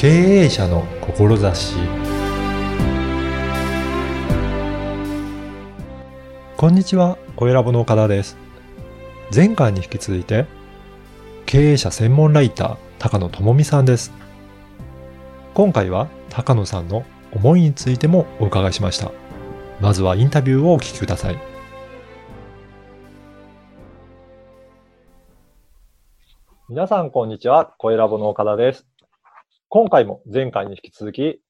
経営者の志こんにちは、小ラボの岡田です。前回に引き続いて、経営者専門ライター、高野智美さんです。今回は高野さんの思いについてもお伺いしました。まずはインタビューをお聞きください。皆さん、こんにちは。声ラボの岡田です。今回も前回に引き続き、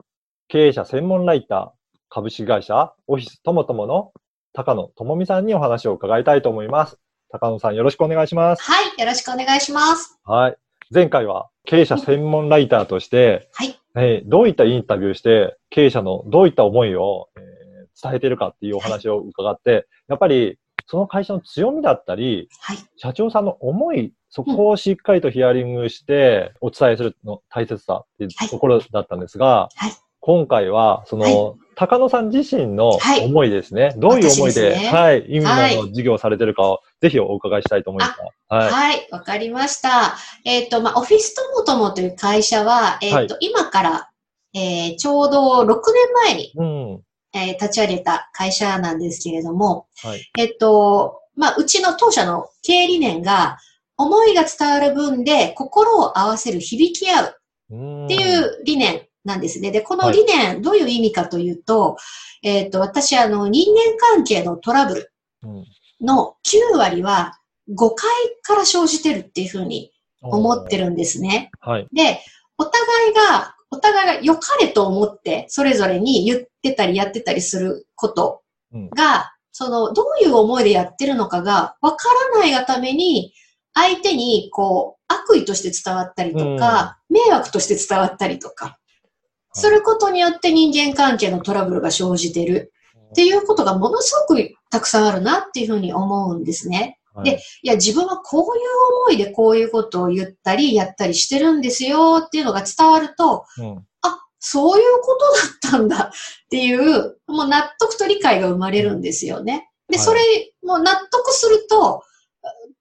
経営者専門ライター、株式会社オフィスともともの高野智美さんにお話を伺いたいと思います。高野さん、よろしくお願いします。はい、よろしくお願いします。はい。前回は経営者専門ライターとして、はい。えーどういったインタビューして、経営者のどういった思いを、えー伝えているかっていうお話を伺って、やっぱりその会社の強みだったり、はい。社長さんの思い、そこをしっかりとヒアリングしてお伝えするの大切さっていうはいところだったんですが、はい今回は、その、高野さん自身のはい思いですね。どういう思いで、ねはい、今はいの事業をされてるかを、ぜひお伺いしたいと思います。はい。はい、わかりました。えっ、と、まあ、オフィスともともという会社は、えっ、と、今から、えーちょうど6年前に、うん。えー立ち上げた会社なんですけれども、はい。えっ、と、まあ、うちの当社の経営理念が、思いが伝わる分で心を合わせる、響き合うっっていう理念なんですね。で、この理念、どういう意味かというと、えっ、と、私、あの、人間関係のトラブルうん、の9割は誤解から生じてるっていうふうに思ってるんですね。はい。で、お互いが、お互いが良かれと思って、それぞれに言ってたりやってたりすることが、その、どういう思いでやってるのかがわからないがために、相手に、こう、悪意として伝わったりとか、迷惑として伝わったりとか、することによって人間関係のトラブルが生じてるっていうことがものすごくたくさんあるなっていうふうに思うんですね。はい。でいや、自分はこういう思いでこういうことを言ったり、やったりしてるんですよっていうのが伝わると、うん。あ、そういうことだったんだっていう、もう納得と理解が生まれるんですよね。で、はいそれ、もう納得すると、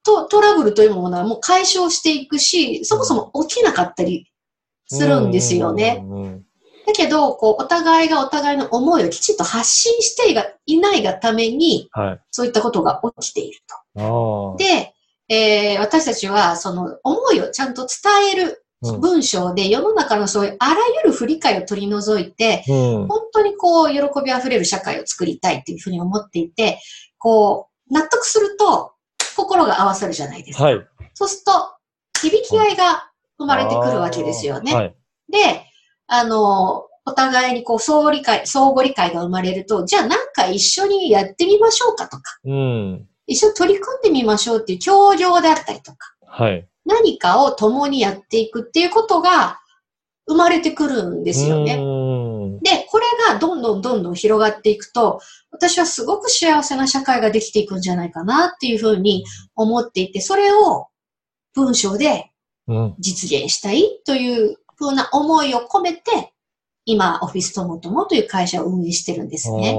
とトラブルというものはもう解消していくし、そもそも起きなかったりするんですよね。だけど、こう、お互いがお互いの思いをきちんと発信していがいないがために、はい。そういったことが起きているあと。あ。で、えー私たちは、その思いをちゃんと伝えるうん文章で、世の中のそういうあらゆる不理解を取り除いて、うん。本当にこう、喜びあふれる社会を作りたいっていうふうに思っていて、こう、納得すると、心が合わさるじゃないですか。はい。そうすると、響き合いが生まれてくるわけですよね。はい。で、あの、お互いにこう、相互理解、相互理解が生まれると、じゃあなんか一緒にやってみましょうかとか、うん。一緒に取り組んでみましょうっていう協業であったりとか、はい。何かを共にやっていくっていうことが生まれてくるんですよね。ね。で、これがどんどんどんどん広がっていくと、私はすごく幸せな社会ができていくんじゃないかなっていうふうに思っていて、それを文章でうん。実現したいというふうな思いを込めて、今、オフィスともともという会社を運営してるんですね。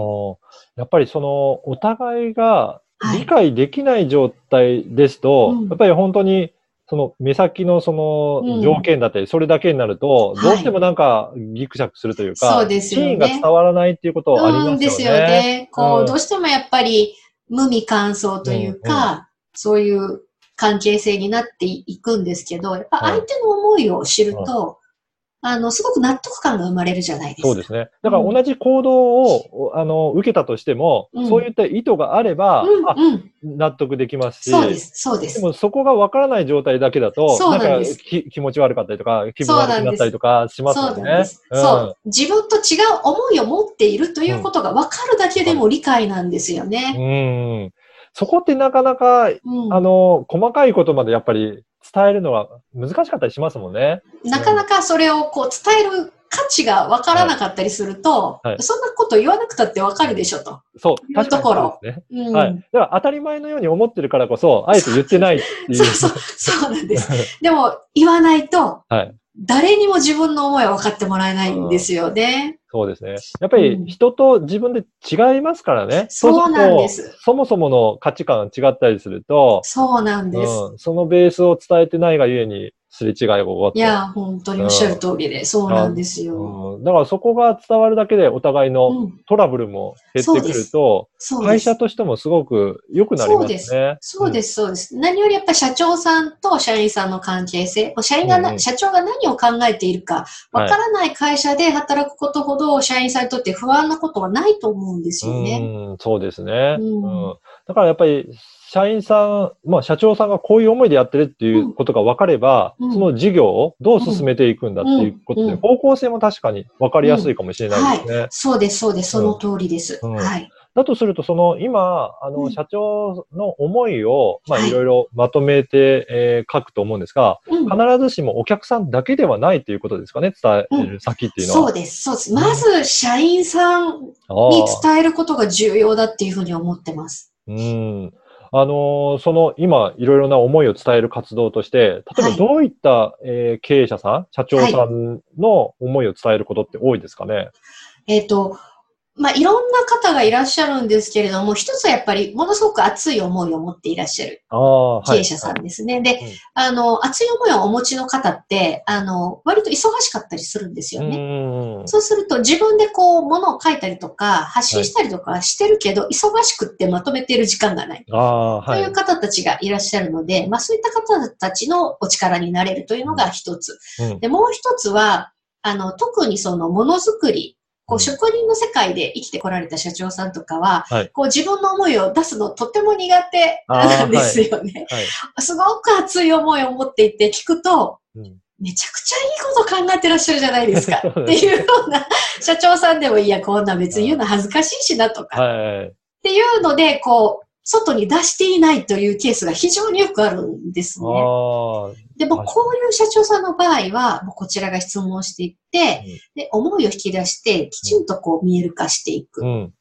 やっぱりその、お互いがはい理解できない状態ですと、うんやっぱり本当に、その目先のそうん。の条件だったり、それだけになると、はい。どうしてもなんかギクシャクするというか、そうですよね。シーンが伝わらないっていうことはありますよね。うんですよね。こう、うん。どうしてもやっぱり無味乾燥というか、そういう関係性になっていくんですけど、やっぱ相手の思いを知ると、あの、すごく納得感が生まれるじゃないですか。そうですね。だから同じ行動を、あの、受けたとしても、うんそういった意図があれば、あ、うん、うん。納得できますし、そうです、そうで。ですもそこがわからない状態だけだと、そうなんかですき気持ち悪かったりとか、気分悪くなったりとかしますそうよね。なんです。うんそう。自分と違う思いを持っているということが分かるだけでも理解なんですよね。うん。そこってなかなか、うんあの、細かいことまでやっぱり伝えるのは難しかったりしますもんね。なかなかそれをこう伝える価値が分からなかったりすると、はいはいそんなこと言わなくたって分かるでしょと。そう、確かにところそうですね。うんはい。だから当たり前のように思ってるからこそ、あえて言ってないっていう。そうそう、そうなんです。でも、言わないと、はい。誰にも自分の思いは分かってもらえないんですよね。そうですね。やっぱり人と自分で違いますからね。そうなんです。そもそもの価値観が違ったりすると、そうなんです。うん、そのベースを伝えてないがゆえに、すれ違いが起こって。いや、本当におっしゃる通りで、そうなんですよ。うん、だからそこが伝わるだけでお互いのうん、トラブルも減ってくると、そうです会社。としてもすごく良くなりますね。そうです、そうです。何よりやっぱ社長さんと社員さんの関係性、社員がな、うんうん社長が何を考えているか、わからない会社で働くことほど社員さんにとって不安なことはないと思うんですよね。うん、そうですね、ううんん。だからやっぱり、社員さん、まあ社長さんがこういう思いでやってるっていうことが分かれば、うんその事業をどう進めていくんだっていうことで、方向性も確かに分かりやすいかもしれないですね。そうです、そうです。その通りです。うんはい。だとすると、その今、あの、うん社長の思いを、まあはいいろいろまとめて、えー書くと思うんですが、うん必ずしもお客さんだけではないということですかね、伝える先っていうのは。そうです、そうです。まず、社員さんに伝えることが重要だっていうふうに思ってます。うん。あのーその今、いろいろな思いを伝える活動として、例えばはいどういった、えー経営者さん、社長さんの思いを伝えることって多いですかね？えっ、と、まあ、いろんな方がいらっしゃるんですけれども、一つはやっぱりものすごく熱い思いを持っていらっしゃる。経営者さんですね。で、あの、熱い思いをお持ちの方って、あの、割と忙しかったりするんですよね。うん。そうすると自分でこう、ものを書いたりとか、発信したりとかしてるけど、忙しくってまとめている時間がない。はいいう方たちがいらっしゃるので、まあそういった方たちのお力になれるというのが一つ。うんで、もう一つは、あの、特にそのものづくり、こう職人の世界で生きてこられた社長さんとかは、はいこう、自分の思いを出すのとても苦手なんですよね。はい。すごく熱い思いを持っていて聞くと、うんめちゃくちゃいいこと考えてらっしゃるじゃないですか。っていうような社長さんでも、いや、こんな別に言うの恥ずかしいしなとか、はい。っていうので、こう、外に出していないというケースが非常によくあるんですね。でも、はいこういう社長さんの場合は、もうこちらが質問していって、うんで、思いを引き出して、きちんとこう見える化していく。っうん。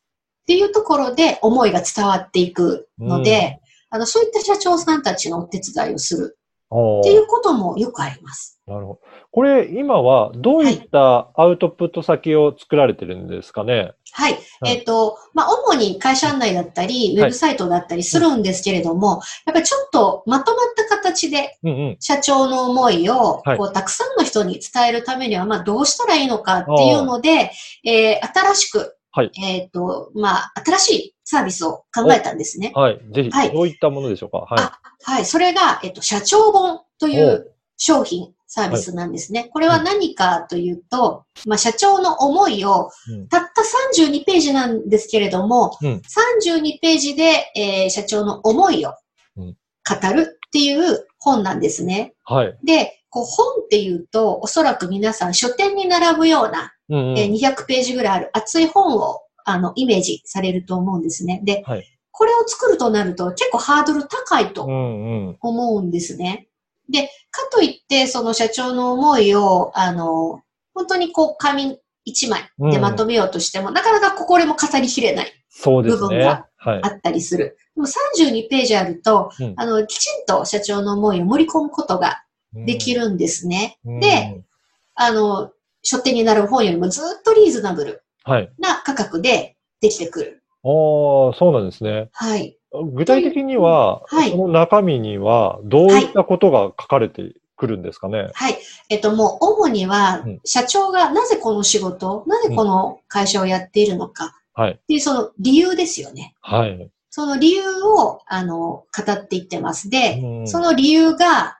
ていうところで、思いが伝わっていくので、あの、そういった社長さんたちのお手伝いをするっていうこともよくあります。なるほど。これ、今はどういったアウトプット先を作られてるんですかね？はい。はいえっ、と、まあ、主に会社案内だったり、ウェブサイトだったりするんですけれども、やっぱりちょっとまとまった形で。社長の思いを、はいこう、たくさんの人に伝えるためには、まあ、どうしたらいいのかっていうので、えー新しく、はいえっ、と、まあ、新しいサービスを考えたんですね。はい。ぜひ、はいどういったものでしょうか？はい。あはい。それが、えっ、と、社長本という商品、サービスなんですね。これは何かというと、まあ、社長の思いをうん、たった32ページなんですけれども、うん32ページで、えー社長の思いをうん語るっていう本なんですね。はい。で、こう本っていうと、おそらく皆さん書店に並ぶような、うんうん。えー200ページぐらいある厚い本を、あの、イメージされると思うんですね。で、はいこれを作るとなると結構ハードル高いとうんうん。思うんですね。で、かといって、その社長の思いを、あの、本当にこう、紙一枚でまとめようとしても、なかなかこれも語りきれない。部分がはいあ。ったりする。でも32ページあると、うんあの、きちんと社長の思いを盛り込むことができるんですね。うんで、あの、書店になる本よりもずっとリーズナブルはい。な価格でできてくる。ああ、そうなんですね。はい。具体的には、はいその中身にはどういったことが書かれてくるんですかね？はい。えっと、もう、主にはうん、社長がなぜこの仕事、なぜこの会社をやっているのか、はい。っていうその理由ですよね。はい。その理由を、あの、語っていってます。で、うんその理由が、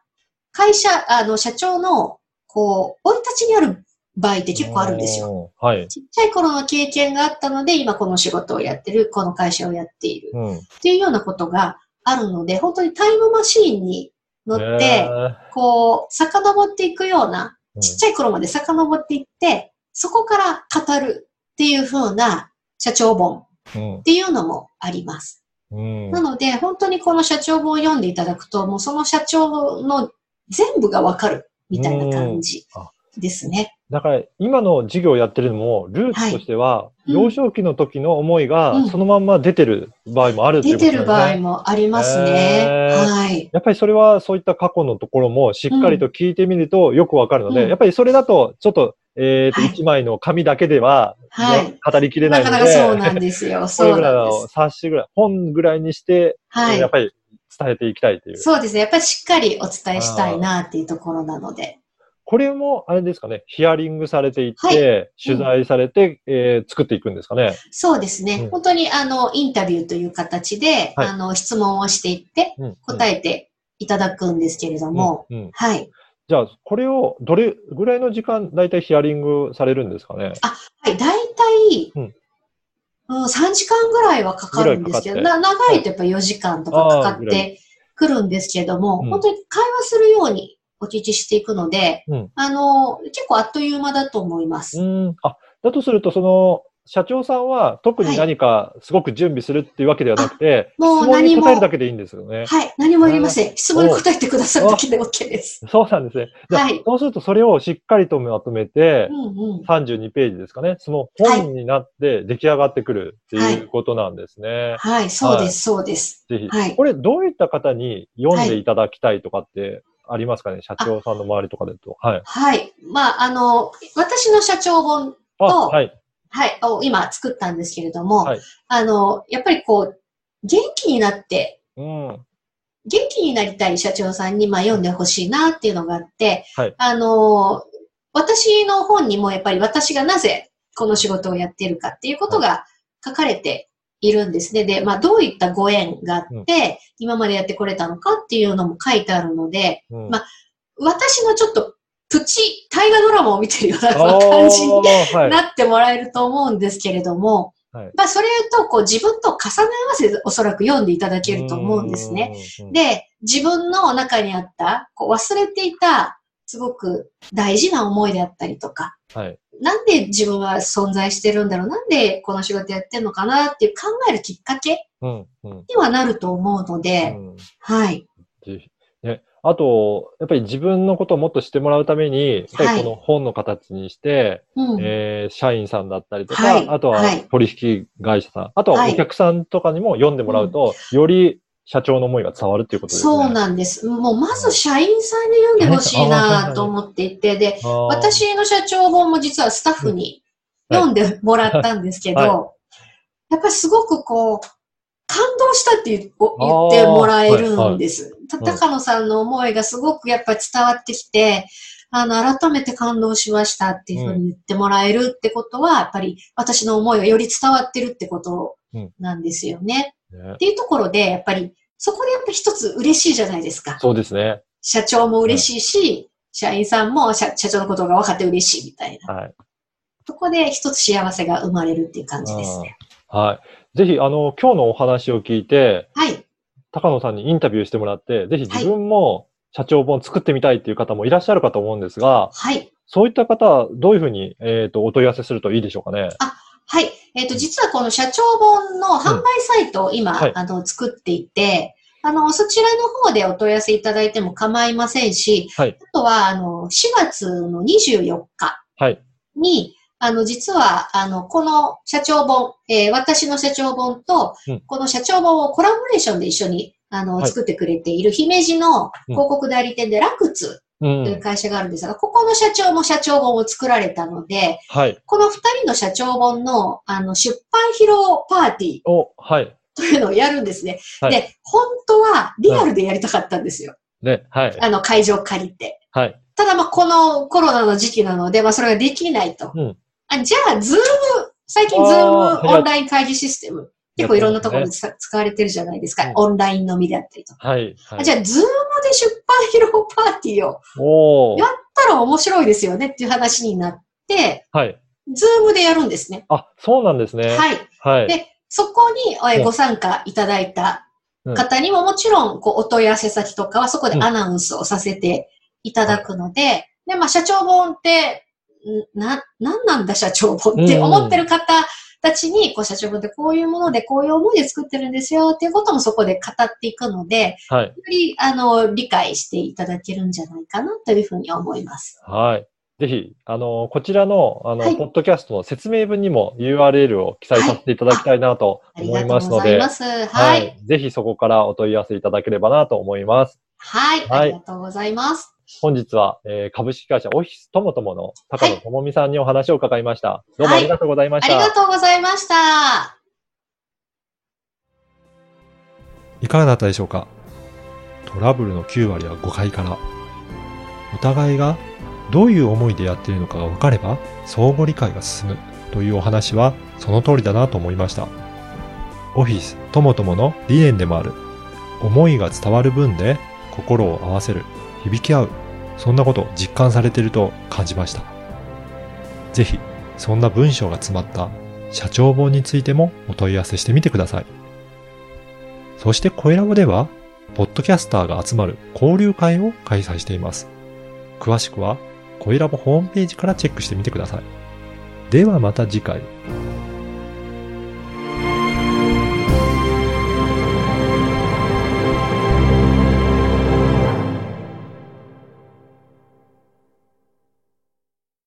会社、あの、社長の、こう、生い立ちにある場合って結構あるんですよ。よ。はい。ちっちゃい頃の経験があったので、今この仕事をやってる、この会社をやっている。うん。っていうようなことがあるので、本当にタイムマシーンに乗って、ねこう、遡っていくような、うんちっちゃい頃まで遡っていって、そこから語るっていう風な社長本うんっていうのもあります。うんなので、本当にこの社長本を読んでいただくと、もうその社長の全部がわかるみたいな感じうんあですね。だから、今の事業をやってるのも、ルーツとしては、うん幼少期の時の思いがうん、そのまんま出てる場合もあるっていうことですね。出てる場合もありますね。はい。やっぱりそれはそういった過去のところもしっかりと聞いてみるとよくわかるので、うんやっぱりそれだとちょっと、えっ、と、はい一枚の紙だけでは、はいね語りきれなないかので、なかそうなんですよ。こ そうれぐらいの。冊子ぐらい、本ぐらいにして、はいやっ。ぱり伝えていきたいという。そうですね。やっぱりしっかりお伝えしたいなっていうところなので。これも、あれですかね、ヒアリングされていって、はい、取材されて、うん、えー、作っていくんですかね。そうですね。うん、本当に、あの、インタビューという形で、はい、あの、質問をしていって、答えていただくんですけれども、うん、はい。じゃあ、これをどれぐらいの時間、だいたいヒアリングされるんですかね？あ、はい、だいたい、うん、3時間ぐらいはかかるんですけど、な長いとやっぱ4時間とかかかってくるんですけども、本当に会話するようにお聞きしていくので、うん、あの、結構あっという間だと思います。うん。あ、だとすると、その、社長さんは特に何かすごく準備するっていうわけではなくて、はい、もう何も。答えるだけでいいんですよね。はい。何もいりません。質問に答えてくださるだけで OK です。そうなんですね。はい。そうするとそれをしっかりとまとめて、うんうん、32ページですかね。その本になって出来上がってくるっていうことなんですね。はい、はい、そうです、そうです。ぜひ。はい。これどういった方に読んでいただきたいとかってありますかね？社長さんの周りとかでと。はい。はい。まあ、あの、私の社長本と、はい。はい、を今作ったんですけれども、はい、あの、やっぱりこう、元気になって、うん、元気になりたい社長さんに、まあ、読んでほしいなっていうのがあって、はい、あの、私の本にもやっぱり私がなぜこの仕事をやっているかっていうことが書かれているんですね。で、まあ、どういったご縁があって、うん、今までやってこれたのかっていうのも書いてあるので、うん、まあ、私のちょっとプチ大河ドラマを見てるような感じになってもらえると思うんですけれども、はい、まあ、それと、こう、自分と重ね合わせておそらく読んでいただけると思うんですね。で、自分の中にあった、こう、忘れていた、すごく大事な思いであったりとか、はい、なんで自分は存在してるんだろう？なんでこの仕事やってんのかなっていう考えるきっかけにはなると思うので、うん。うん、はい。ね、あと、やっぱり自分のことをもっと知ってもらうために、やっぱりこの本の形にして、はい、えー、社員さんだったりとか、はい、あとは取引会社さん、あとはお客さんとかにも読んでもらうと、より社長の思いが伝わるっていうことですね。そうなんです。もうまず社員さんに読んでほしいなと思っていて、で、私の社長本も実はスタッフに読んでもらったんですけど、はいはい、やっぱりすごくこう、感動したって言ってもらえるんです。はいはい、高野さんの思いがすごくやっぱり伝わってきて、あの、改めて感動しましたっていうふうに言ってもらえるってことは、やっぱり私の思いがより伝わってるってことなんですよね。うんねっていうところで、やっぱりそこでやっぱ一つ嬉しいじゃないですか。そうですね。社長も嬉しいし、社員さんも社長のことが分かって嬉しいみたいな。はい。そこで一つ幸せが生まれるっていう感じですね。はい。ぜひ、あの、今日のお話を聞いて、はい。高野さんにインタビューしてもらって、ぜひ自分も社長本作ってみたいっていう方もいらっしゃるかと思うんですが、はい。そういった方はどういうふうに、えっ、ー、と、お問い合わせするといいでしょうかね？あ、はい。えっ、ー、と、実はこの社長本の販売サイトを今、うん。はい、あの、作っていて、あの、そちらの方でお問い合わせいただいても構いませんし、はい、あとは、あの、4月の24日に、はい、あの、実は、あの、この社長本、えー、私の社長本と、この社長本をコラボレーションで一緒に、あの、作ってくれている姫路の広告代理店でラクツという会社があるんですが、ここの社長も社長本を作られたので、はい、この二人の社長本の、あの、出版披露パーティー。お、はい。というのをやるんですね。はい、で、本当はリアルでやりたかったんですよ。ね、はい。あの、会場借りて。はい。ただ、まあ、このコロナの時期なので、まあ、それができないと。うん。あじゃあ、ズーム、最近ズームオンライン会議システム、結構いろんなところで、ね、使われてるじゃないですか。うん、オンラインのみであったりとか。はい。はい、じゃあ、ズームで出版披露パーティーをやったら面白いですよねっていう話になって、はい。ズームでやるんですね。あ、そうなんですね。はい。はい。で、そこにご参加いただいた方にももちろん、こう、お問い合わせ先とかはそこでアナウンスをさせていただくので、で、まあ、社長本って、な、なんなんだ社長本って思ってる方たちに、こう、社長本ってこういうもので、こういう思いで作ってるんですよっていうこともそこで語っていくので、はい。より、あの、理解していただけるんじゃないかなというふうに思います。はい。ぜひ、あの、こちらの、あの、はい、ポッドキャストの説明文にも URL を記載させていただきたいなと思いますので、はい、はいはい、ぜひそこからお問い合わせいただければなと思います。はい、ありがとうございます。本日は、えー、株式会社オフィスともともの高野智美さんにお話を伺いました。どうもありがとうございました、ありがとうございました。いかがだったでしょうか？トラブルの9割は誤解から。お互いがどういう思いでやっているのかが分かれば相互理解が進むというお話はその通りだなと思いました。オフィスともともの理念でもある思いが伝わる分で心を合わせる、響き合う、そんなことを実感されていると感じました。ぜひ、そんな文章が詰まった社長本についてもお問い合わせしてみてください。そして声ラボでは、ポッドキャスターが集まる交流会を開催しています。詳しくは、声ラボホームページからチェックしてみてください。ではまた次回。